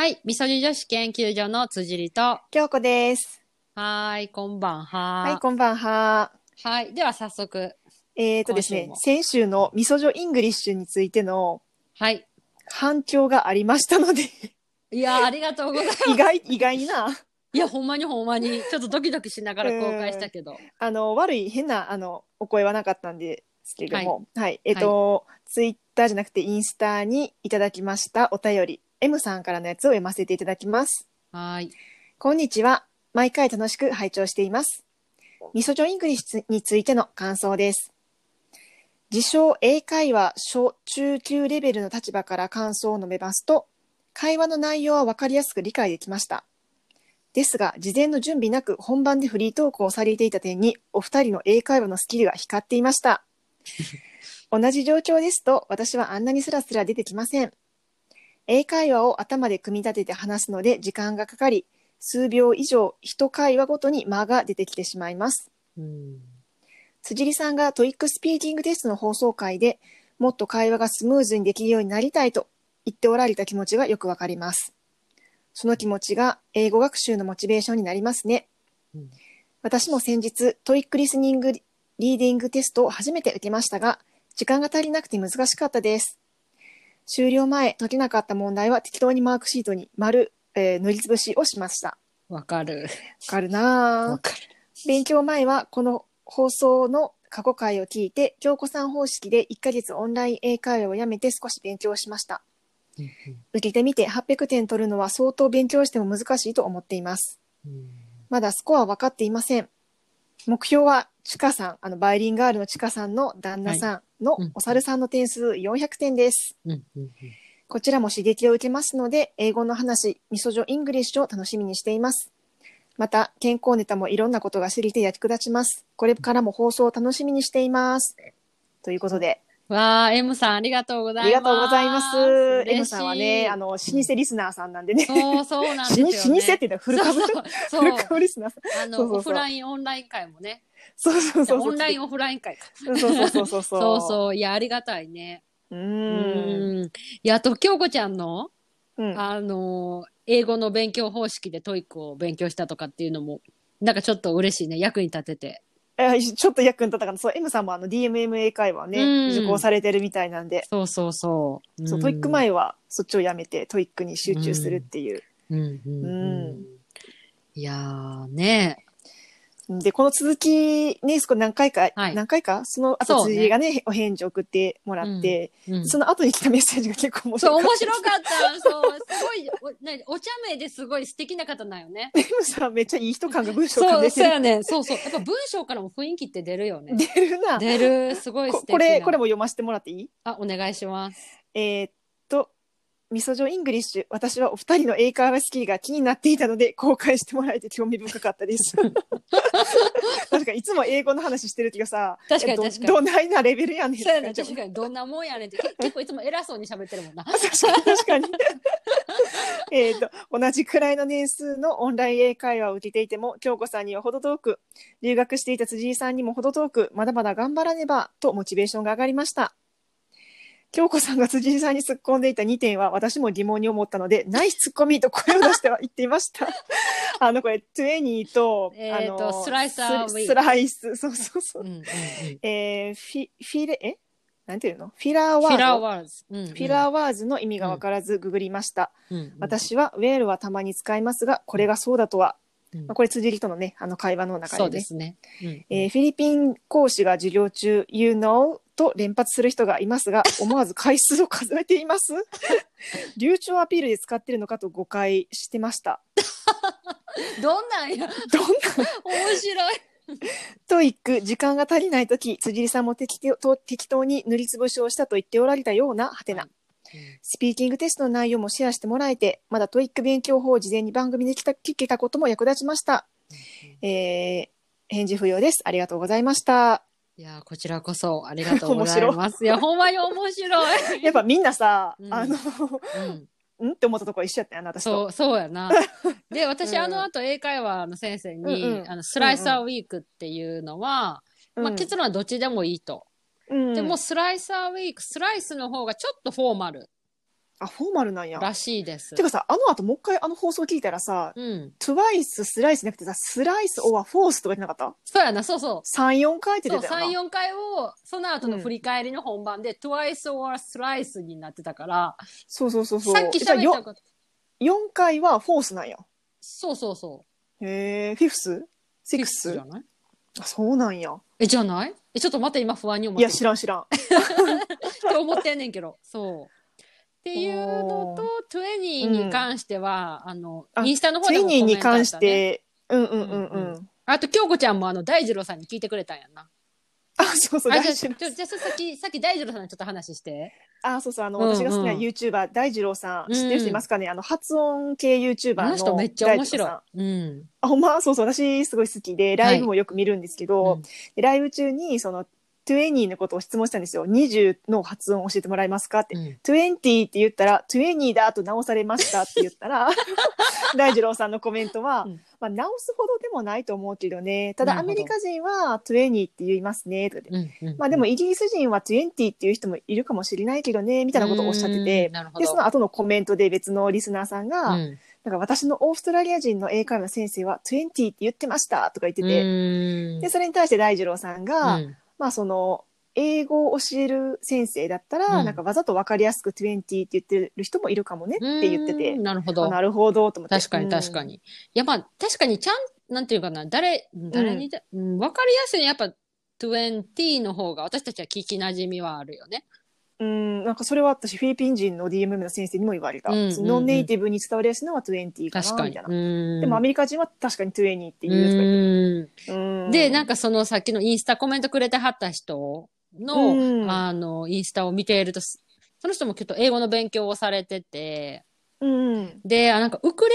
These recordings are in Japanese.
はい。みそじ女子研究所の辻里と。京子です。はーい、こんばんは。はい、こんばんは。はい。では早速。えっ、とですね先週のみそじょイングリッシュについてのはい。反響がありましたので、いやー、ありがとうございます。意外、意外にな、いや、ほんまにほんまに。ちょっとドキドキしながら公開したけど。あの、悪い変な、あの、お声はなかったんですけれども、はい。えっ、と、ツイッターじゃなくてインスタにいただきましたお便り、M さんからのやつを読ませていただきます。はーい。こんにちは。毎回楽しく拝聴しています。みそじょイングリッシュについての感想です。自称英会話小中級レベルの立場から感想を述べますと、会話の内容は分かりやすく理解できました。ですが、事前の準備なく本番でフリートークをされていた点に、お二人の英会話のスキルが光っていました。同じ状況ですと、私はあんなにスラスラ出てきません。英会話を頭で組み立てて話すので時間がかかり、数秒以上一会話ごとに間が出てきてしまいます。うん。辻里さんが TOEIC スピーキングテストの放送回でもっと会話がスムーズにできるようになりたいと言っておられた気持ちがよくわかります。その気持ちが英語学習のモチベーションになりますね。うん私も先日 TOEIC リスニングリーディングテストを初めて受けましたが、時間が足りなくて難しかったです。終了前、解けなかった問題は適当にマークシートに丸、えー塗りつぶしをしました。わかる。わかるなぁわ。かる。勉強前はこの放送の過去回を聞いて、京子さん方式で1ヶ月オンライン英会話をやめて少し勉強しました。うん受けてみて800点取るのは相当勉強しても難しいと思っています。うんまだスコアは分かっていません。目標は、ちかさん、あの、バイリンガールのちかさんの旦那さんのうんお猿さんの点数400点です。うんうんこちらも刺激を受けますので、英語の話、みそじょイングリッシュを楽しみにしています。また、健康ネタもいろんなことが知りて役立ちます。これからも放送を楽しみにしています。ということで、わー、M さんありがとうございます。ありがとうございます。嬉しい M さんはね、あの、老舗リスナーさんなんでね。そう、そうなんです老舗ね。って言ったらフル株そうフそうル株リスナーさん。あのそうそうそうオフライン、オンライン会もね。そうそうそう。オンライン、オフライン会か。そうそうそうそうそう。そう。いや、ありがたいね。う。うんん。いや、あと、京子ちゃんの、うん。あの、英語の勉強方式で TOEIC を勉強したとかっていうのも、なんかちょっと嬉しいね。役に立てて。え ちょっと役に立ったかな。そう、M さんもあの DMMA 会話をうん。ね、受講されてるみたいなんで、そうそうそう。そう、 TOEIC 前はそっちをやめて、 TOEIC に集中するっていう。うん。うん。うん。うん。いやーねで、この続きね、そこ何回か、はい何回か、そのそうね後辻がね、お返事送ってもらって、うんその後に来たメッセージが結構面そう、白かった。面白かった。そう、すごい、おなお茶目ですごい素敵な方なんよね。M さんめっちゃいい人感が文章そう、感出てる。そうやね。そうそう。やっぱ文章からも雰囲気って出るよね。出るな。出る、すごい素敵な。ここれ、これも読ませてもらっていい？あ、お願いします。えーっと、みそじょイングリッシュ、私はお二人の英会話スキルが気になっていたので、公開してもらえて興味深かったです。確かいつも英語の話してるけどさ、確かに確かにどないなレベルやねんそうやね。って確かに、どんなもんやねんって。け結構いつも偉そうに喋ってるもんな。確かに確かに。えーっと、同じくらいの年数のオンライン英会話を受けていても、京子さんには程遠く、留学していた辻里さんにも程遠く、まだまだ頑張らねば、とモチベーションが上がりました。京子さんが辻井さんに突っ込んでいた2点は私も疑問に思ったので、ナイスツッコミと声を出しては言っていました。あの、これ、20と、えーとあのスライサーススライス、そうそうそう。うんうんうん。えー、フィ、フィレ、えなんていうの？フィラーワード。フィラーワーズ。うんうんフィラーワーズの意味が分からずググりました。うんうん私はウェールはたまに使いますが、これがそうだとは。うんまあ、これ辻里とのね、あの会話の中でね。そうですね。うんえーフィリピン講師が授業中、You know と連発する人がいますが、思わず回数を数えています。流暢アピールで使ってるのかと誤解してました。どんなんや。どんな面白い。 TOEIC、時間が足りないとき、辻里さんも適当適当に塗りつぶしをしたと言っておられたような、はてな。スピーキングテストの内容もシェアしてもらえて、まだ TOEIC 勉強法を事前に番組で聞けたことも役立ちました。えー、返事不要です。ありがとうございました。いやー、こちらこそありがとうございます。いや、ほんまに面白い。やっぱみんなさ、うんあの、うん、んって思ったところ一緒やったよな、私と。そう、そうやな。で、私、うんあの後、英会話の先生に、うんうんあの、スライサーウィークっていうのは、うんまあ、結論はどっちでもいいと。うんでも、スライサーウィーク、スライスの方がちょっとフォーマル。あ、フォーマルなんや。らしいですて。かさ、あの後もう一回あの放送聞いたらさ、うん。トゥワイス、スライスじゃなくてさ、スライス、オア、フォースとか言ってなかった？そうやな、そうそう。?3、4回ってそう、出たよな。3、4回を、その後の振り返りの本番で、twice or thrice になってたから、そうそうそうそう。さっき喋ったこと。4回はフォースなんや。そうそうそう。へえ、フィフス？シック six スじゃない？あ、そうなんや。え、じゃない？え、ちょっとまた今不安に思っいや、てる知らん知らん。って 思ってんねんけど。そう。っていうのと、20に関しては、あの、あインスタの方でもコメントあった、ね、ニーに関し。て、うんうんうんううんん。あと、京子ちゃんもあの、大二郎さんに聞いてくれたんやんな。あ、そうそう、あ、じゃあ、大二郎ちょじゃあさっき、さっき大二郎さんにちょっと話して。あ、そうそう、あの、私が好きな YouTuber、大二郎さん、うん知ってる人いますかね？あの、発音系 YouTuber のあの人めっちゃ面白い大二郎さん。うん。あ、ほんま？そうそう、私すごい好きで、ライブもよく見るんですけど、ライブ中に、その、20のことを質問したんですよ。20の発音を教えてもらえますかって。うん20って言ったら、20だと直されましたって言ったら、大二郎さんのコメントは、うんまあ、直すほどでもないと思うけどね。ただ、アメリカ人は20って言いますね。とかでうんうんまあ、でも、イギリス人は20っていう人もいるかもしれないけどね、みたいなことをおっしゃってて、で、その後のコメントで別のリスナーさんが、なんか私のオーストラリア人の英会話の先生は20って言ってましたとか言ってて、で、それに対して大二郎さんが、うんまあその、英語を教える先生だったら、うんなんかわざとわかりやすく20って言ってる人もいるかもねって言っててうん、なるほあど。なるほどと思って。確かに確かに。いや、まあ、確かにちゃん、なんていうかな、誰、誰にだ、うん、わかりやすいやっぱ、20の方が私たちは聞き馴染みはあるよね。うん。うん、なんかそれは私、フィリピン人の DMM の先生にも言われた。うんうんうんノンネイティブに伝わりやすいのは20かな。みたいな。うんでもアメリカ人は確かに20って言ううんうんで、なんかそのさっきのインスタコメントくれてはった人の、うんあの、インスタを見ていると、その人もきっと英語の勉強をされてて、うん。で、あなんかウクレ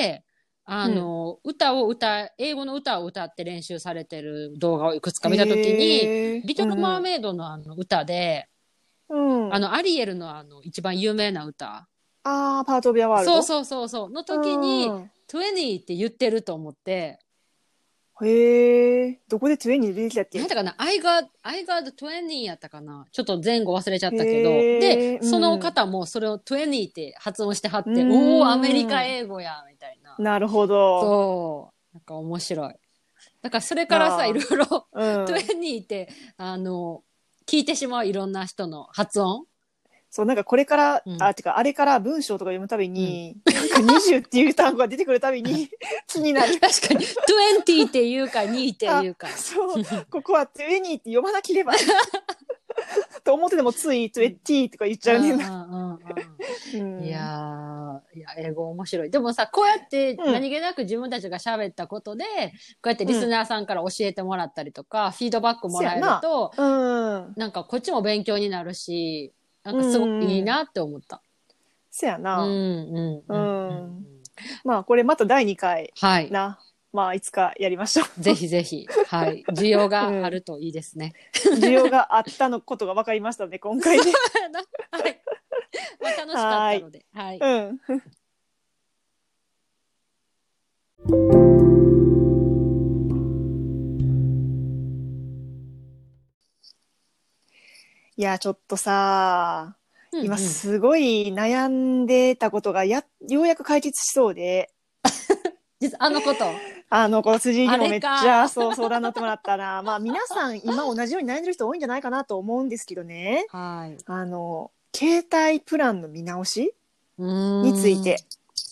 レで、あの、歌を歌、英語の歌を歌って練習されてる動画をいくつか見たときに、リトル・マーメイドのあの歌で、うん、あの、アリエルのあの、一番有名な歌。あーパート・オブ・ヤ・ワールド？そうそうそうそう。の時に、うん20って言ってると思って、へえ、どこで20出てきたっけ？なんだかな ?I got, I got 20やったかな？ちょっと前後忘れちゃったけど。へーで、うんその方もそれを20って発音してはって、うんおー、アメリカ英語や、みたいな。なるほど。そう。なんか面白い。だからそれからさ、あーいろいろ、うん、20って、あの、聞いてしまういろんな人の発音。そう、なんかこれから、うんあ、てか、あれから文章とか読むたびに、なんか20っていう単語が出てくるたびに 気になる。確かに、20っていうか2っていうか。そう、ここは20って読まなければ。と思っててもつい20とか言っちゃうねいやーいや、英語面白い。でもさ、こうやってうん何気なく自分たちが喋ったことで、こうやってリスナーさんから教えてもらったりとか、フィードバックもらえると、うん。なんかこっちも勉強になるし、なんかすごくいいなって思った。うん、せやな。うん、うん。うんまあ、これまた第2回はい。な。まあ、いつかやりましょう。ぜひぜひ、はい。需要があるといいですね。需要があったのことが分かりましたね、今回で。はい。まあ、楽しかったので、はい。うん。いや、ちょっとさ、今うんうんすごい悩んでたことがや、ようやく解決しそうで、実あのこと。あの、この辻にあもめっちゃそう相談になってもらったな。まあ皆さん今同じように悩んでる人多いんじゃないかなと思うんですけどね。はい。あの、携帯プランの見直しにについて。。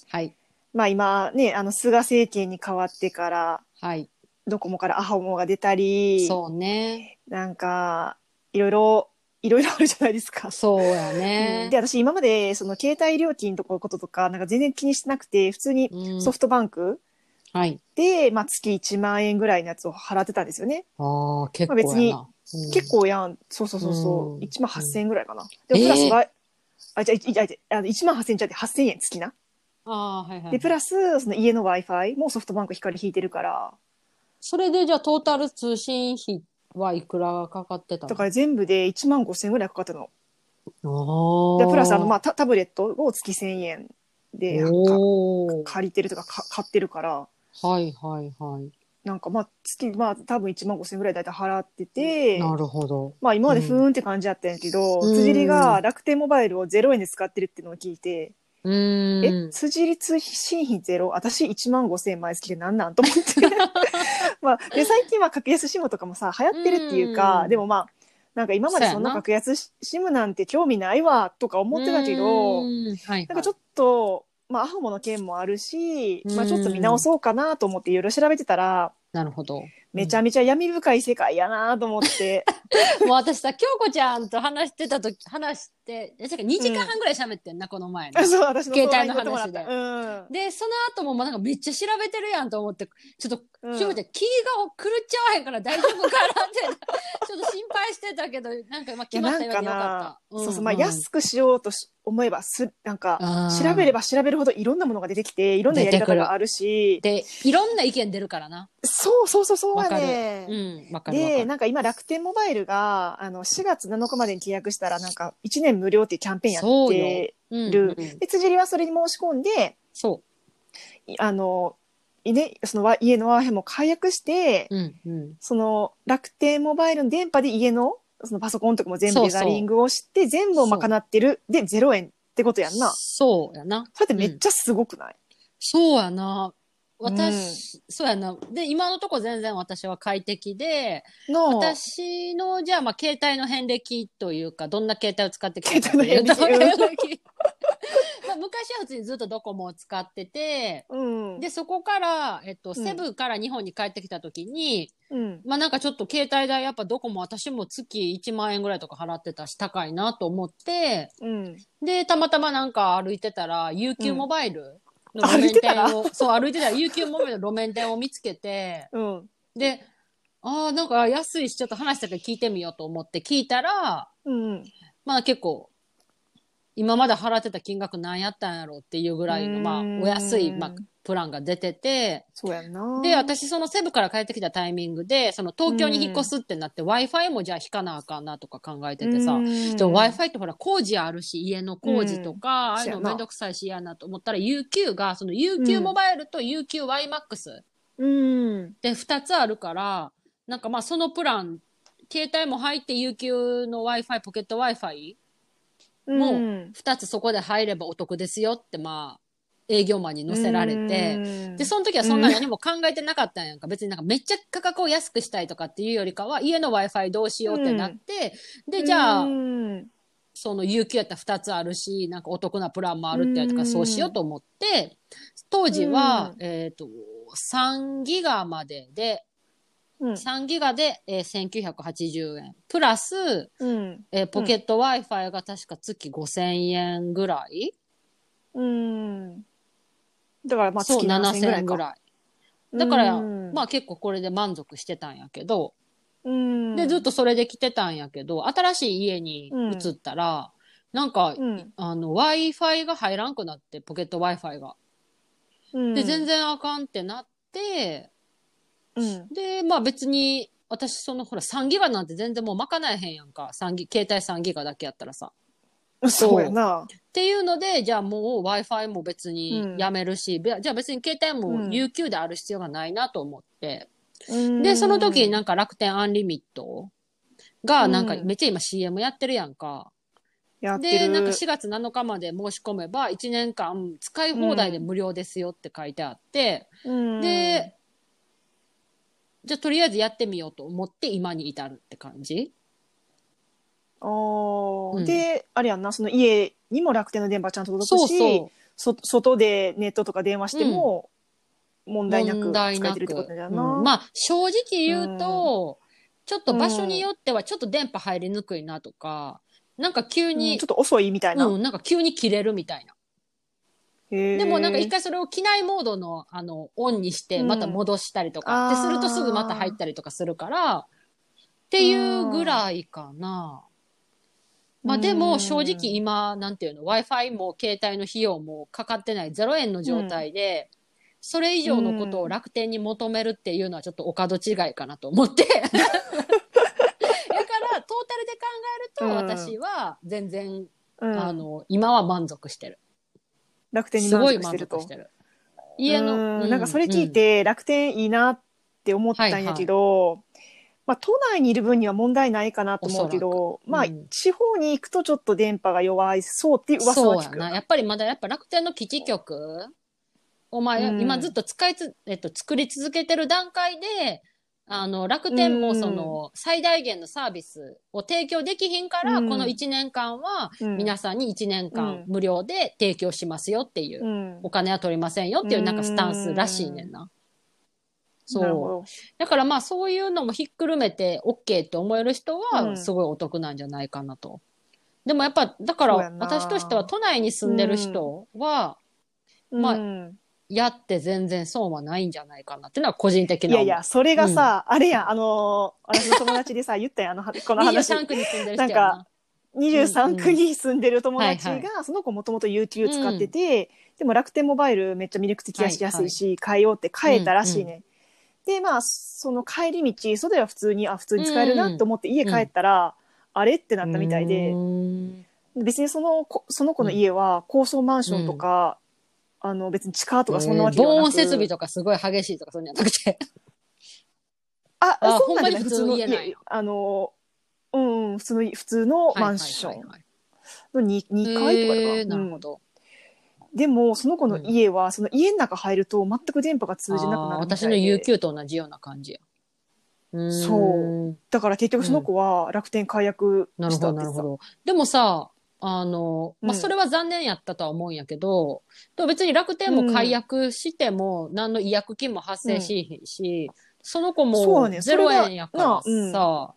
はい。まあ今ね、あの、菅政権に変わってから、はい。ドコモからアハモが出たり、そうね。なんか、いろいろ、いろいろあるじゃないですか。そうやうんね。で、私今まで、その携帯料金とかのこととか、なんか全然気にしてなくて、普通にうんソフトバンクはい。で、まあ月1万円ぐらいのやつを払ってたんですよね。ああ、結構まあ別にやな。うん結構やん。そうそうそうそうう。ん1万8000円ぐらいかな。でもプラスは、あ、じゃあ、いいやあの1万8000円ちゃって8000円月な。ああ、はいはい。で、プラス、その家の Wi-Fi もソフトバンク光引いてるから、それでじゃあトータル通信費はいくらかかってたの？だから全部で1万5000円ぐらいかかったの。ああ。で、プラスあの、まあ、タタブレットを月1000円で借りてるとかか買ってるから、はいはいはい。なんかまあ月まあ多分1万5千ぐらいだいたい払ってて、なるほど。まあ今までふーんって感じやったんやけど、うん辻りが楽天モバイルを0円で使ってるっていうのを聞いて、うーえん。辻り通信費ゼロ？私1万5千円毎月でなんなん？と思って。まあ、で最近は格安シムとかもさ流行ってるっていうか、うんでもまあなんか今までそんな格安シムなんて興味ないわとか思ってたけど、うーんはいなんかちょっと、まあ、アホモの件もあるし、まあ、うんちょっと見直そうかなと思っていろいろ調べてたら、なるほど。めちゃめちゃ闇深い世界やなと思って、もう私さ、京子ちゃんと話してたとき、話して、え、てか2時間半ぐらい喋ってんな、この前の。そう、私の携帯の相談に乗ってもらった。話で、その後も、まあ、なんかめっちゃ調べてるやんと思って、ちょっと、うん。京子ちゃん、気が狂っちゃわへんから大丈夫かなって、ちょっと心配してたけど、なんか、まあ、決まったようでよかなっ、た。そうそう、まあ、安くしようとし思えば、す、なんか、調べれば調べるほどいろんなものが出てきて、いろんなやり方があるし、で、いろんな意見出るからな。そうそうそうそう。やわかる。ね。うん、わかるわかで、る。なんか今楽天モバイルが、あの、4月7日までに契約したら、なんか1年無料っていうキャンペーンやそうよってうんる。うんで、辻りはそれに申し込んで、そいあの、いね、そのわ家のワーヘも解約して、う。うん、うん。その楽天モバイルの電波で家のそのパソコンとかも全部そうそうレザリングをして、全部を賄ってる。で、0円ってことやんな。そうやな。それってめっちゃすごくない、そうやな。私、そうやな。で、今のとこ全然私は快適で、の私の、じゃあ、まあ、携帯の遍歴というか、どんな携帯を使ってきたかというと遍歴 まあ昔は普通にずっとドコモを使ってて、うん。で、そこから、えっと、んセブから日本に帰ってきた時に、うん。まあなんかちょっと携帯代やっぱドコモ私も月1万円ぐらいとか払ってたし高いなと思って、うん。で、たまたまなんか歩いてたら、UQ モバイルの歩路面店を、そう歩いてたらモバイルの路面店を見つけて、うん。で、ああ、なんか安いし、ちょっと話したから聞いてみようと思って聞いたら、うん。まあ結構、今まで払ってた金額何やったんやろうっていうぐらいの、まあ、お安い、まあ、プランが出てて、そうやんな。で、私そのセブから帰ってきたタイミングで、その東京に引っ越すってなって、Wi-Fi もじゃあ引かなあかんなとか考えててさ、Wi-Fi ってほら工事あるし、家の工事とか、ああいうのめんどくさいし嫌なと思ったら UQ が、その UQ モバイルと UQYMAX うん。で2つあるから、なんかまあそのプラン、携帯も入って UQ の Wi-Fi、ポケット Wi-Fi もうん。2つそこで入ればお得ですよってまあ営業マンに載せられて、うん。で、その時はそんな何も考えてなかったんやんか。別になんかめっちゃ価格を安くしたいとかっていうよりかは、家の Wi-Fi どうしようってなって、で、じゃあ、うん。その有給やったら2つあるし、なんかお得なプランもあるってやつからそうしようと思って、当時は、うん。えっ、と、3ギガまでで、うん3ギガで、えー1980円。プラス、うん。えーポケット Wi-Fi が確か月5000円ぐらい、うん。だから、まあ、そう、月7000 7000円ぐらい。だから、うんまあ結構これで満足してたんやけど、うん。で、ずっとそれで来てたんやけど、新しい家に移ったら、なんか、うん、あの、Wi-Fi が入らんくなって、ポケット Wi-Fi が。うん。で、全然あかんってなって、うん。で、まあ別に、私そのほら3ギガなんて全然もう賄えへんやんか。3ギ、携帯3ギガだけやったらさ。そうやな。っていうので、じゃあもう Wi-Fi も別にやめるし、べじゃあ別に携帯もうん UQ である必要がないなと思って。うんで、その時になんか楽天アンリミットがなんかうんめっちゃ今 CM やってるやんか。で、やってる。なんか4月7日まで申し込めば1年間使い放題で無料ですよって書いてあって、うんで、じゃあとりあえずやってみようと思って今に至るって感じ？おー。うん。で、あれやんな、その家にも楽天の電波ちゃんと届そうくし、そそ外でネットとか電話しても問う。題なく問題なく使えてるってことだよな。うん。まあ正直言うと、ちょっと場所によってはちょっと電波入りにくいなとか、なんか急うん。にちょっ、と遅いみたいな。うん、なんか急に切れるみたいな。でもなんか一回それを機内モードの、あの、オンにして、うん。また戻したりとか、あー。ってするとすぐまた入ったりとかするから、っていうぐらいかな。まあでうんも正直今、なんていうの、Wi-Fi も携帯の費用もかかってない0円の状態で、それ以上のことを楽天に求めるっていうのはちょっとお門違いかなと思って。だから、トータルで考えると、うん。私は全然、うん。あの、今は満足してる。楽天にすごい満満足してると。足してる。家の、うん。なんかそれ聞いて楽天いいなっって思ったんやけど、まあ、都内にいる分には問題ないかなと思うけど、まあ、うん。地方に行くとちょっと電波が弱いそうっていう噂は聞く。そうやな。やっぱりまだやっぱ楽天の基地局をまあ、うん。今ずっと使いつ、えっと、作り続けてる段階で、あの、楽天もその、最大限のサービスを提供できひんから、うん。この1年間は、うん。皆さんに1年間うん無料で提供しますよっていう、うん。お金は取りませんよっていうなんかスタンスらしいねんな。そう。だからまあそういうのもひっくるめて OK って思える人うはん。すごいお得なんじゃないかなと。でもやっぱ、だから私としては都内に住んでる人は、まあうんやって全然損はないんじゃないかなっていうのは個人的な思いやいや、それがさ、あれやん、あのー、私の友達でさ、言ったやん、あの、はこの話。23区に住んでる人やな。なんか23区に住んでる友達はいが、その子もともと UQ 使ってて、でも楽天モバイルめっちゃ魅力的やしやすいし、変えようって変えたらしいね。で、まあ、その帰り道、そでは普通に、あ、普通に使えるなと思って家帰ったら、あれってなったみたいうで、ーん。別にその子、その子の家は高層マンションとか、あの、別に地下とかそんなわけではなく防音設備とかすごい激しいとかそういうんじゃなくて。あ、あそんなんじゃない？ほんまに普通の家なんや家あの、うんうん、普通の、普通のマンションの 2, 2はい階とかへーなるほど。うんでも、その子の家は、その家の中入ると全く電波が通じなくなあーるみた私の。UQ と同じような感じや。うーんそうだから結局その子は楽天解約なるほど、したって言ってた。なるほど。でもさ、あの、まあ、うんそれは残念やったとは思うんやけど、でも別に楽天も解約しても何の違約金も発生しへんし、その子そうもね0円やからそれがなうんさ、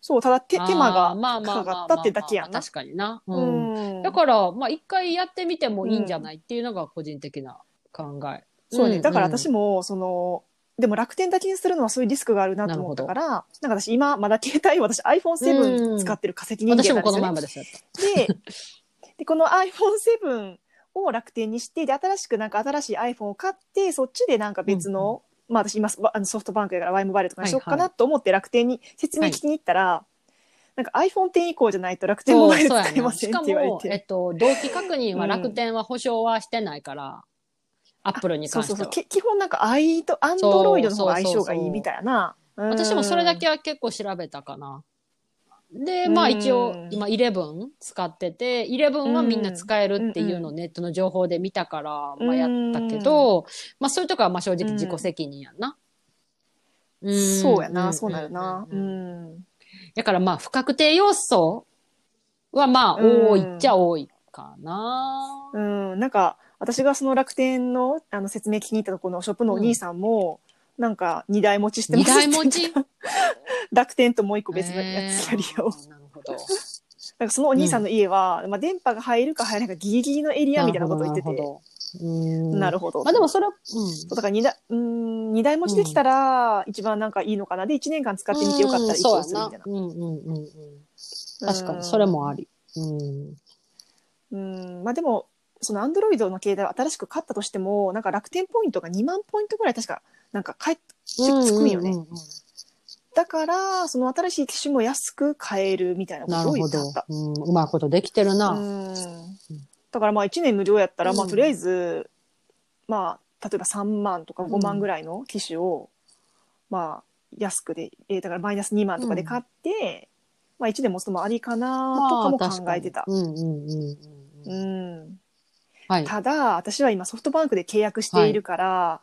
そう、ただ手手間がかかったってだけやんな。確かにな。う。うんん。だから、まあ一回やってみてもいいんじゃないっていうのが個人的な考え。そうね。んだから私も、その、でも楽天だけにするのはそういうリスクがあるなと思ったから、なんか私今まだ携帯私 iPhone7 使ってる化石人間私もこのなんですよね前までそうやった。で、でこの iPhone7 を楽天にして、で、新しくなんか新しい iPhone を買って、そっちでなんか別の、まあ私今あのソフトバンクやから Y モバイルとかにしようかはいはなと思って楽天に説明聞きに行ったら、なんか iPhone10 以降じゃないと楽天モバイル使えませんって言われしかも、えて。っと、同期確認は楽天は保証はしてないから、アップルに関しては。そうそうそう。き基本なんか i と Android の方が相性がいいみたいやな。私もそれだけは。は結構調べたかな。で、まあ一応うん、今11使ってて、11はみんな使えるっていうのをネットの情報で見たから、まあやったけど、まあそういうとこはまあ正直自己責任やんな。んそうやな、そうなるな。ううんん。だからまあ不確定要素はまあ多いっちゃ多いかな。うん、なんか私がその楽天のあの説明聞きに行ったところのショップのお兄さんも、なんか二台持ちしてま二すって台持ち？楽天ともう一個別のやつキャリアを。えーなるほど。なんかそのお兄さんの家は、まあ電波が入るか入らないかギリギリのエリアみたいなこと言ってて。なるほど。うんなるほど。まあでもそれは、そうだから二台、うん、二台持ちできたら一番なんかいいのかな。で、一年間使ってみてよかったら一応するみたいな。うんうんうんうん。確かに、それもあり。うん。うん、まあでも、そのアンドロイドの携帯を新しく買ったとしても、なんか楽天ポイントが2万ポイントぐらい確か、なんか返ってつくんよね。うんうんうんだから、その新しい機種も安く買えるみたいなことを言ってた。。うんうまいことできてるな。うんだからまあ1年無料やったら、まあうんとりあえず、まあ、例えば3万とか5万ぐらいの機種を、まあ、安くで、えーだからマイナス2万とかで買って、まあ1年持つのもありかなとかも考えてた。うんはい。ただ、私は今ソフトバンクで契約しているから、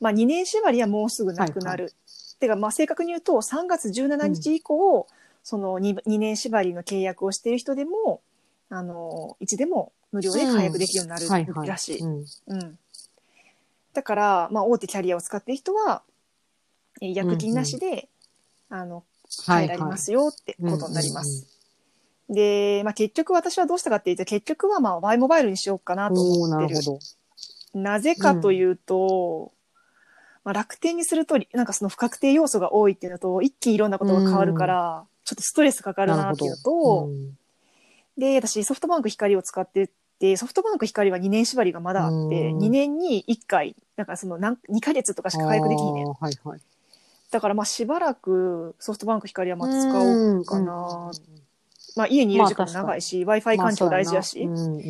まあ2年縛りはもうすぐなくなる。てか、まあ正確に言うと3月17日以降、その 2, 2年縛りの契約をしている人でも、あの、いつでも無料で解約できるようになるはいはいらしい。うんうん。だから、まあ大手キャリアを使っている人は、えー薬金なしで、あの、変えられますよってことになります。で、まあ結局私はどうしたかっていうと、結局はまあ Y モバイルにしようかなと思ってるるほ。ど。なぜかというと、まあ、楽天にすると、なんかその不確定要素が多いっていうのと、一気にいろんなことが変わるから、ちょっとストレスかかるなっていうのと、うんで、私ソフトバンク光を使ってて、ソフトバンク光は2年縛りがまだあって、うん2年に1回、なんかその何2ヶ月とかしか解約できひんねはいはい。だからまあしばらくソフトバンク光はまあ使おうかな。まあ家にいる時間も長いし、Wi-Fi 環境大事やし。まあそうんうん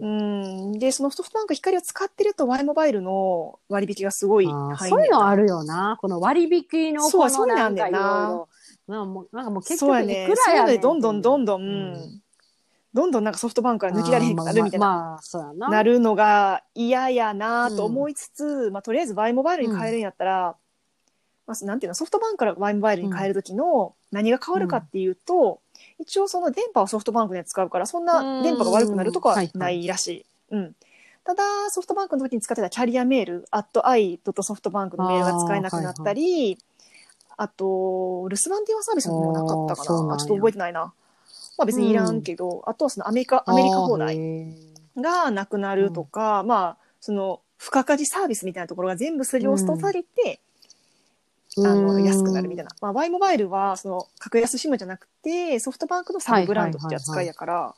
うんうん。で、そのソフトバンク光を使ってると Y モバイルの割引がすごい入そういうのある。るよな。この割引のそうこのそうなだよなんんかいろいなろ。なんかもうなんかもう結局い。くらやねんそうどんどんどんどん、うんどんどんなんかソフトバンクから抜きられへんくなるみたいな。まあまあまあそうやな。なるのが嫌やなと思いつつ、まあ、とりあえず Y モバイルに変えるんやったら、まあ、なんていうのソフトバンクから Y モバイルに変える時の何が変わるかっていうと、一応その電波をソフトバンクで使うからそんな電波が悪くなるとかはないらしい。うん。ただソフトバンクの時に使ってたキャリアメール at i.softbank のメールが使えなくなったりあ,、と留守番電話サービスもなかったかな。ちょっと覚えてないな。まあ別にいらんけど、あとはそのアメリカアメリカ放題がなくなるとか、まあその付加価値サービスみたいなところが全部すり落とされて、あのうん安くなるみたいな、まあ、Y モバイルはその格安 SIM じゃなくてソフトバンクのサブブランドって扱いやから、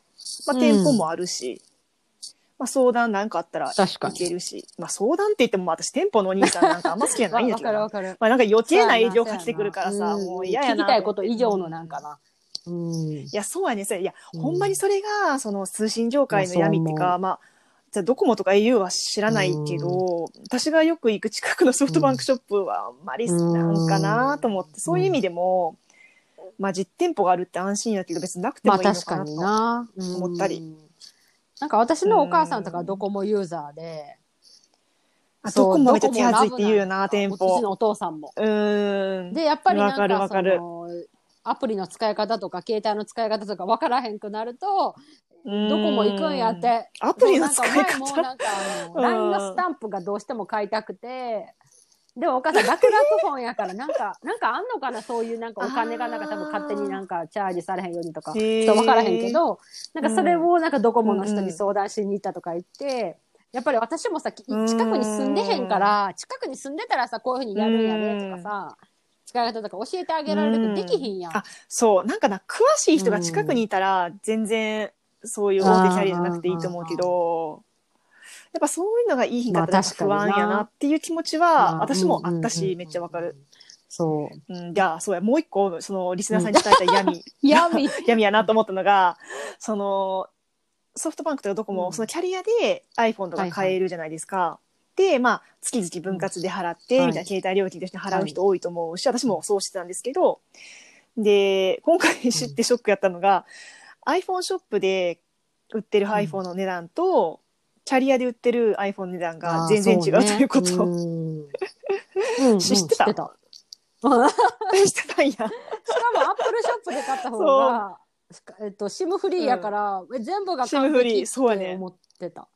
まあ、店舗もあるし、まあ、相談なんかあったら確かに。いけるし、まあ、相談って言っても私店舗のお兄さんなんかあんま好きじゃないんやわけどな。かるわかる。まあ、なんか余計な営業が来てくるからさんもう嫌やな聞きたいこと以上のなんかな。うん。いや、そうやね。それいや、うん。ほんまにそれが、その通信業界の闇っていうか、まあ、じゃあドコモとか au は知らないけど、私がよく行く近くのソフトバンクショップはあんまりなんかなと思って、そういう意味でも、まあ実店舗があるって安心やけど別になくてまもいいのかなと。な。思ったりうん。なんか私のお母さんとかドコモユーザーで、あドコモめっちゃ手厚いって言うよな、店舗。うちのお父さんも。うーん。で、やっぱりなんわかその、アプリの使い方とか、携帯の使い方とか分からへんくなると、どどこも行くんやっ。て。アプリの使いそうなんか前も方なん。か LINE のスタンプがどうしても買いたくて、でもお母さん、楽々フォンやから、なんか、なんかあんのかな、そういうなんかお金がなんか多分勝手になんかチャージされへんようにとか、ちょっと分からへんけど、なんかそれをなんかドコモの人に相談しに行ったとか言って、やっぱり私もさ、き近くに住んでへんから、近くに住んでたらさ、こういうふうにやるんやねとかさ、使い方とか教えてあげられるけど、できひんやん。あそう、なんかな、詳しい人が近くにいたら、全然、そういう大手キャリアじゃなくていいと思うけど、やっぱそういうのがいい日だったら不安やなっていう気持ちまは、あ私もあったうんうんし、うんめっちゃわかる。そう。うん、じゃあ、そうや、もう一個、その、リスナーさんに伝えた闇、闇。闇やなと思ったのが、その、ソフトバンクとかどこも、うんそのキャリアで iPhone とか買えるじゃないですか。で、まあ、月々分割で払って、はいみたいな携帯料金として払う人多いと思うし、私もそうしてたんですけど、で、今回知ってショックやったのが、iPhone ショップで売ってる iPhone の値段と、キャリアで売ってる iPhone の値段が全然違うということ。知ってた？知ってた。してたんや。しかもアップルショップで買った方が、えっと、シムフリーやから、え全部が完 SIM フリー璧って思ってた。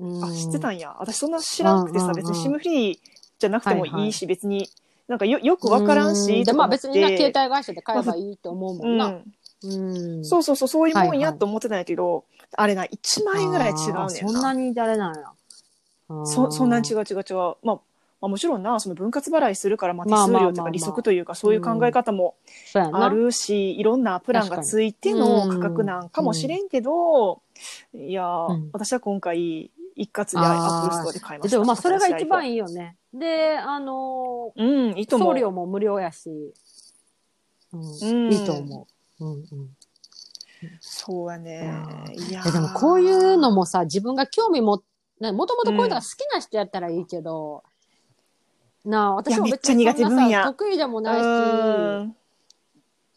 うん。あ、知ってたんや。私そんな知らなくてさ、うんうんうん。別に SIM フリーじゃなくてもいいし、別に、なんかよ、よくわからんうし、で、まあ別にな、携帯会社で買えばいいと思うもんな。うん。うん。そうそうそう、そういうもんやと思ってたんやけど、あれな、1万円ぐらい違うねんそんなにあれなんや。そそんなに違う。う違う違う。まあ、まあもちろんな、その分割払いするから、まあ手数料とか利息というか、そういう考え方も。あるし、いろんなプランがついての価格なんかもしれんけど、いや私は今回、一括で Apple Store で買いました。でもまあそれが一番いい。いいよね。で、あのうん、いいと思う。送料も無料やし、うんうんいいと思う。うんうん。そうやね。いやえでもこういうのもさ、自分が興味も、なもともとこういうのが好きな人やったらいいけど、なあ、私も別にいやめっちゃ苦手分野そんなさ得意でもないし、うん。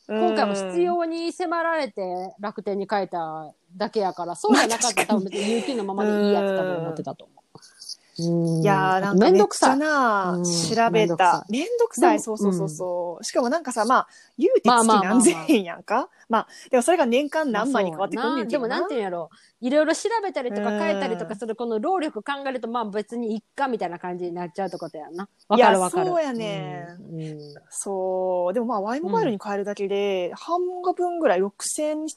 今回も必要に迫られて楽天に書いただけやから、そうじゃなかったら多分別に有給のままでいいやって多分思ってたと思う。うんいやーなんかめっちゃどくさい。な、うん調べた。めんどくさい、そうそうそうそう。しかもなんかさ、まあ、言うて月何千円やんか。まあ、でもそれが年間何万に変わってくんねん。でもなんていうんやろいろいろ調べたりとかうん変えたりとかするこの労力考えるとまあ別にいっかみたいな感じになっちゃうってことやんな。わかるわかる。いやそうやねうんうんそう。でもまあ、Y モバイルに変えるだけで、半分ぐらい、6000、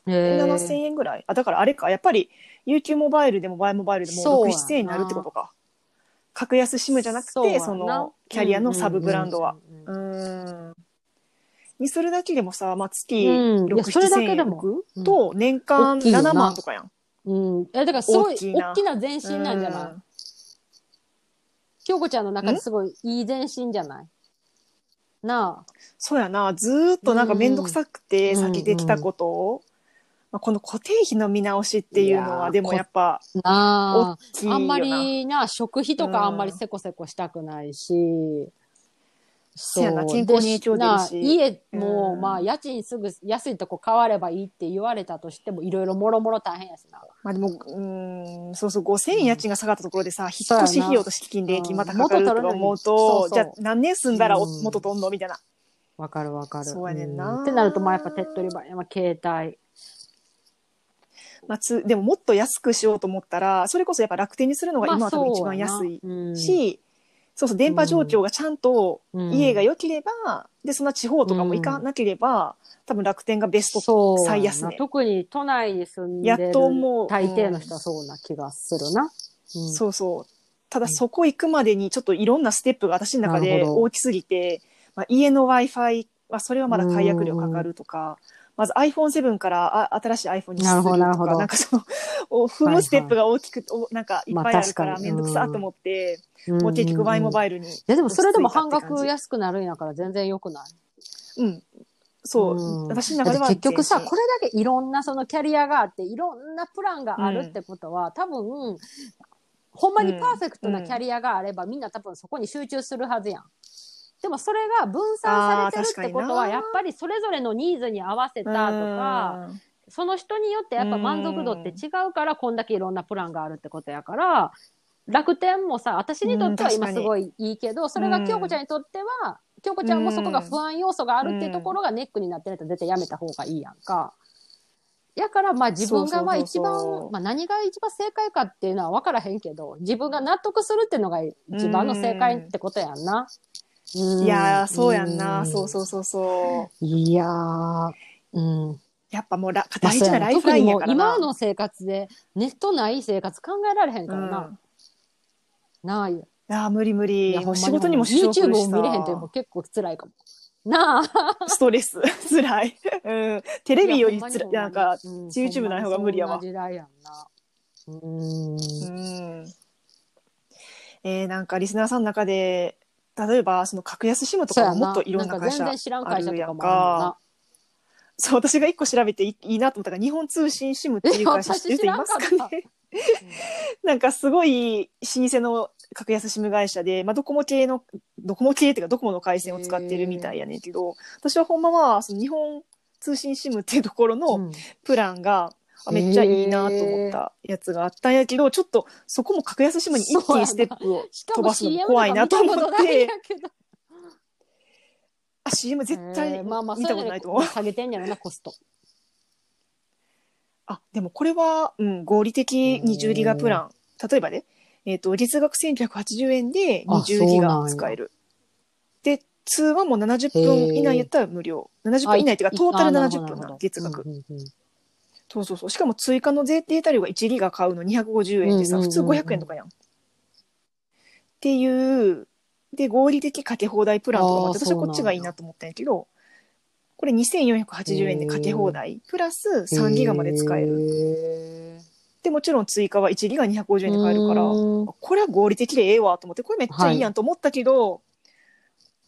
へー7000円ぐらい。あ、だからあれか、やっぱり、UQ モバイルでも Y モバイルでも6、そうやな7000円になるってことか。格安 SIM じゃなくて、そうやな。その、キャリアのサブブランドは。うん。うん。うんうん。にするだけでもさ、まあ、月うん。い6、やそれだ7000円と、年間大きいよな。7万とかやん。うん。え、だからすごい大きいな。大きな前進なんじゃない？京子ちゃんの中ですごいいい前進じゃない？なそうやな。ずーっとなんかめんどくさくてうん避けてきたことを、まあ、この固定費の見直しっていうのは、でもやっぱ、大きいよな。あ。あんまりな、食費とかあんまりうんせこせこしたくないし。せやなそう健康に影響出家も、うんまあ、家賃すぐ安いとこ変わればいいって言われたとしても、いろいろもろもろ大変やしな。まあでも、うーん、そうそう、5000円家賃が下がったところでさ、引っ越し費用と敷金礼金またかかるとか思ううん元と、取るのにじゃあ何年住んだら元取んのみたいな。わかるわかる。そうやねんなってなると、まあやっぱ手っ取り早い。まあ携帯。まあ、つでももっと安くしようと思ったら、それこそやっぱ楽天にするのが今は多分一番安いいし、そうそう、電波状況がちゃんとうん。家が良ければ、で、そんな地方とかも行かなければ、多分楽天がベストそう最安値。特に都内に住んでるやっと思う。大抵の人はそうな気がするな。うん。そうそう。ただそこ行くまでにちょっといろんなステップが私の中で大きすぎて、まあ、家の Wi-Fi はそれはまだ解約料かかるとか、まず iPhone7 からあ新しい iPhone にすなるるとか、ほどなるほどなんかその、お踏むステップが大きく、おなんかいっぱいあるからまあ確かにめんどくさと思って、うんもう結局 Y モバイルに。いやでもそれでも半額安くなるんやから全然良くないうん。そう。ん私の中では結局さ、これだけいろんなそのキャリアがあって、いろんなプランがあるってことは、多分、ほんまにパーフェクトなキャリアがあれば、みんな多分そこに集中するはずやん。でもそれが分散されてるってことは、やっぱりそれぞれのニーズに合わせたとか、その人によってやっぱ満足度って違うから、こんだけいろんなプランがあるってことやから、楽天もさ、私にとっては今すごいいいけど、それが京子ちゃんにとっては、京子ちゃんもそこが不安要素があるっていうところがネックになってると絶対やめた方がいいやんか。やからまあ自分がまあ一番、まあ何が一番正解かっていうのは分からへんけど、自分が納得するっていうのが一番の正解ってことやんな。うんいやー、そうやんな。そううそうそうそう。ん。いやー、うん。やっぱもうラまあ大事なライフラインやから今の生活でネットない生活考えられへんからな。うんなあ。いいやー無理無理。やもう仕事にも支障来 YouTube を見れへんっていうのも結構辛いかも。なあ。ストレス。辛い。うん。テレビよりつらいやなんか、ほん YouTube ない方が無理やわ時代やんな。うーん。うん。えー、なんかリスナーさんの中で、例えばその格安シムと。かももっといろんな会社あるもんあな。そう、私が一個調べていいいなと思ったから、日本通信シムっていう会社知ってる人いますかね なんかすごい老舗の格安シム会社で、まあ、ドコモ系の、ドコモ系っていうかドコモの回線を使ってるみたいやねんけど、私はほんまは、その日本通信シムっていうところのうんプランが、あめっちゃいいなと思ったやつがあったんやけど、ちょっとそこも格安シムに一気にステップを飛ばすのも怖いなと思ってあ、CM 絶対見たことないと思う。下げてんやろな、コスト。あ、でもこれは、うん、合理的20ギガプラン。例えばね、えっ、と、月額1980円であ20ギガ使える。で、通話も70分以内やったら無料。70分以内っていうか、トータル70分な、月額。うんうんうんそうそうそう。しかも追加のデータ量が1ギガ買うの250円でさ、うんうんうんうん普通500円とかやん。っていう、で、合理的かけ放題プランとかもあって、あー私はこっちがいいなと思ったんやけど、これ2480円でかけ放題、プラス3ギガまで使える。る。で、もちろん追加は1ギガ250円で買えるから、うんこれは合理的でええわと思って、これめっちゃいいやんと思ったけど、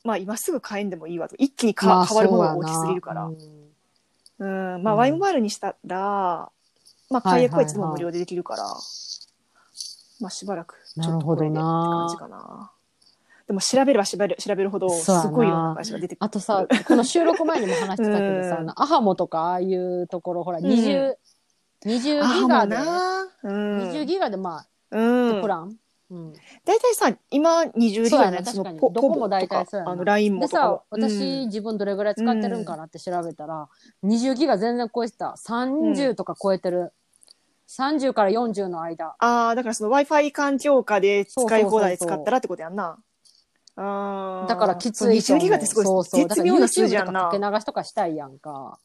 まあ今すぐ買えんでもいいわと。一気にか、まあ変わるものが大きすぎるから。うんうん、まあ、うん Y モバイルにしたら、まあ解約はいつでも無料でできるから、まあしばらくちょっとこれでって感じかな。でも調べれば調べる調べるほど、すごいいろんな会社が出てくる。あとさ、この収録前にも話してたけどさ、うんアハモとかああいうところ、ほら、ん20、20あギガで、な。うん。20ギガでまあ、うんプ。ラン。うん。大体さ、今20ギそうやね確かにポどこも大体そうやなあの、LINE もでさとかも。、私、自分どれぐらい使ってるんかなって調べたら、20ギガ全然超えてた。30とか超えてる。30から40の間。ああ、だからその Wi-Fi 環境下で使い放題使ったらってことやんな。ああ。だからきついと20思う。ギガってすごいそうそう。絶妙な数字やんなとかかけ。流しとかしたいやんか。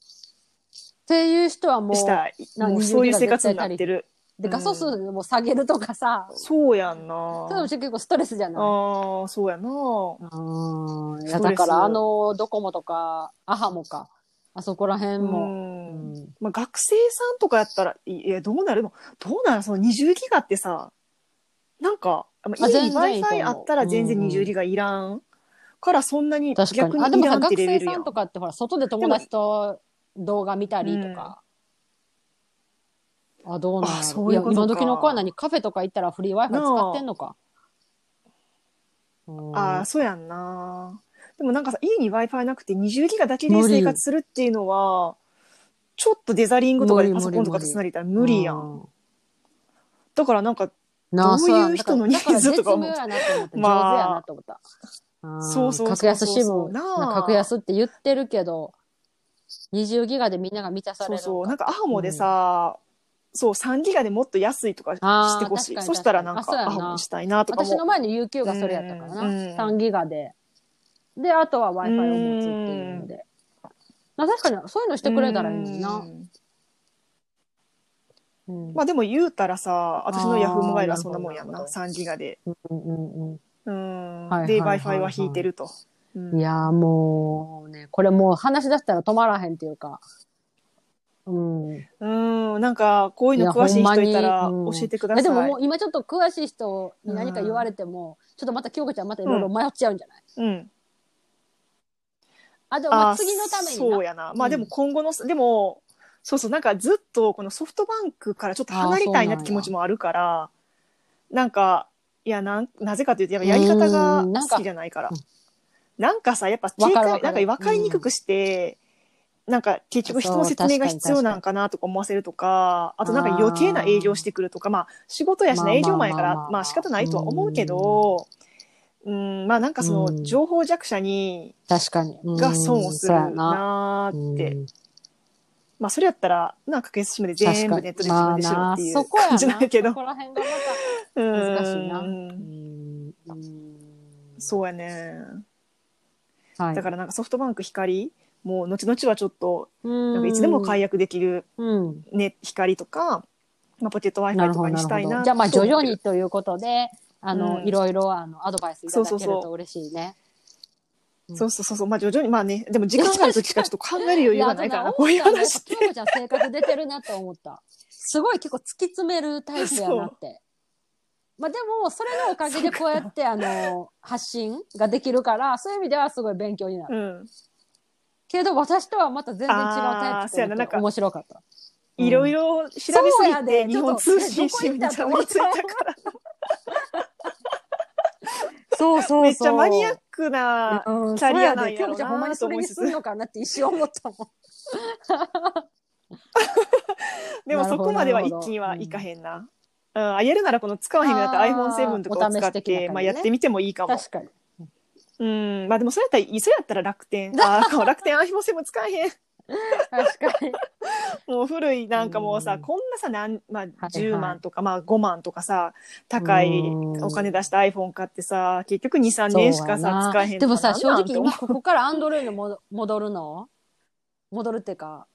っていう人はもう、したい。な20もうそういう生活になってる。で、うん画素数も下げるとかさ、そうやんな。それも結構ストレスじゃない？ああ、そうやな。うん。いや、だからあの、ドコモとか、アハモか、あそこら辺う。も。うんんまあ、学生さんとかやったら、いや、どうなる？のどうなるその20ギガってさ、なんか、まあ、いい Wi-Fi あったら全然うんうん20ギガいらんからそんなに逆に。あ、でもさ、にいらんって学レベルやん生さんと。かってほら、外で友達と動画見たりとか。あ、どうなんやろ。あそういうこと今時の子は何カフェとか行ったらフリー Wi-Fi 使ってんのか。うん。ああ、そうやんな。でもなんかさ、家に Wi-Fi なくて20ギガだけで生活するっていうのは、ちょっとデザリングとかでパソコンとかとつなげたら無理やん。ん。だからなんか、なあ、どういう人のニーズとか思うだから絶妙やなと思って、まあ。上手やなと思った。んそうそうそうそう。格安支部、なあ。格安って言ってるけど、20ギガでみんなが満たされるのそうそう、なんかアハモでさ、そう、3ギガでもっと安いとかしてほしい。そしたらなんかアハモにしたいなとかも。私の前の UQ がそれやったからな。うん3ギガで。で、あとは Wi-Fi を持つっていうので。まあ確かに、そういうのしてくれたらいいのにな。まあでも言うたらさ、私のヤフーモバイルはそんなもんやんな。なるほ3ギガで。うんうんうんうん。はいで、Wi-Fi は引いてると。うんいやーもうね、これもう話し出したら止まらへんっていうか。うん。うん、なんか、こういうの詳しい人いたら教えてください。えでももう今ちょっと詳しい人に何か言われても、ちょっとまた京子ちゃんまたいろいろ迷っちゃうんじゃない、うん。あ、でもまああ次のためにな。そうやな。まあでも今後の、でも、そうそう、なんかずっとこのソフトバンクからちょっと離れたいなって気持ちもあるから、なんか、いや、なん、なぜかというと、やっぱやり方が好きじゃないからうん。なんかさ、やっぱ、なんか分かりにくくして、なんか結局人の説明が必要なんかなとか思わせるとか、あとなんか余計な営業してくるとか、まあ仕事やしな営業前やから、まあ仕方ないとは思うけど、うん、まあなんかその情報弱者に、確かに。うんが損をするななーって。うんまあそれやったら、なんか SIM で全部ネットで自分でしろっていう感じなんやけど。そこら辺がまうんた難しいな。うんうんそうやね。はい。だからなんかソフトバンク光、もう後々はちょっと、ななんかいつでも解約できる、うん。ね、光とか、まあ、ポケットな Wi-Fi とかに。したいなじゃあまあ徐々にとということで、あの、うんいろいろあのアドバイスいただけると嬉しいね。そうそうそうそう、まあ徐々に、まあね、でも時間がある時しかちょっと考える余裕がないからこういう話って。京子ちゃん性格出てるなと思った。すごい結構突き詰めるタイプやなって。まあでも、それのおかげでこうやってあの、発信ができるから、そういう意味ではすごい勉強になる。うん。けど私とはまた全然違うタイプあーそうやななんか面白かった。いろいろ調べすぎでて、日本通信新聞にちょっと邪魔ついたから、そうそうそう。めっちゃマニアックなうん、キャリアなんやで京子ちゃんほんまにそれにすんのかなって一瞬思ったもん。でもそこまでは一気にはいかへんな。うん、あやるならこの使わへんのだったらあー iPhone7 とかを使って、ねまあやってみてもいいかも。確かに。うん、まあでもそれやったら、それやったら楽天。あ ー楽天 iPhone7 使えへん。確かに。もう古いなんかもうさ、うん。こんなさ、なんまあ、はい10万とか、まあ5万とかさ、高いうん。お金出した iPhone 買ってさ、結局2、3年しかそうやな。さ、使えへんでもさ、正直今今、ここからアンドロイドも戻るの？戻るっていうか、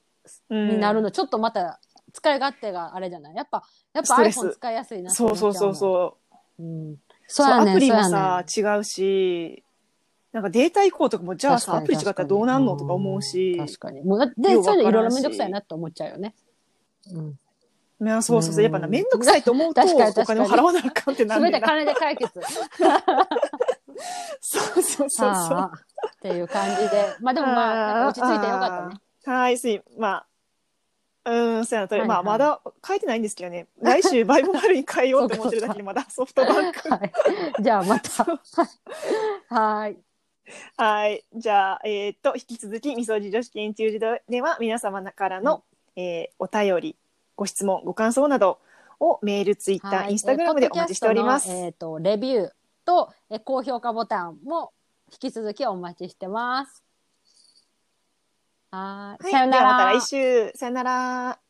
うん。になるの、ちょっとまた使い勝手があれじゃない？やっぱ、やっぱストレス。iPhone 使いやすいなってそうそうそうう。そう。うん。そそううやねんアプリもそうやさ、違うし、なんかデータ移行とかも、じゃあさ、アプリ違ったらどうなんのとか思うし、確かに。もうだで、そういうのいろいろめんどくさいなって思っちゃうよね。うん。いやそうそうそう、うんやっぱな、めんどくさいと思うと、お金を払わなあかんってなすんねんな。べて金で解決。そうそうそうそう。はあっていう感じで。まあでもまあ、落ち着いてよかったね。はい、すい、まあ、うーん、そうやなとり、はいはいまあ、まだ変えてないんですけどね。来週、バイブマルに変えようと思ってるだけで、まだソフトバンク。はい。じゃあまた。はい。はい。じゃあ、えーっと、引き続き、みそじ女子研究所では、皆様からの、えーお便り、ご質問、ご感想などをメール、ツイッター、はいインスタグラムでお待ちしております。えーっ、と、レビューと、えー高評価ボタンも引き続きお待ちしてます。はーい。はい。さよなら。また来週。さよなら。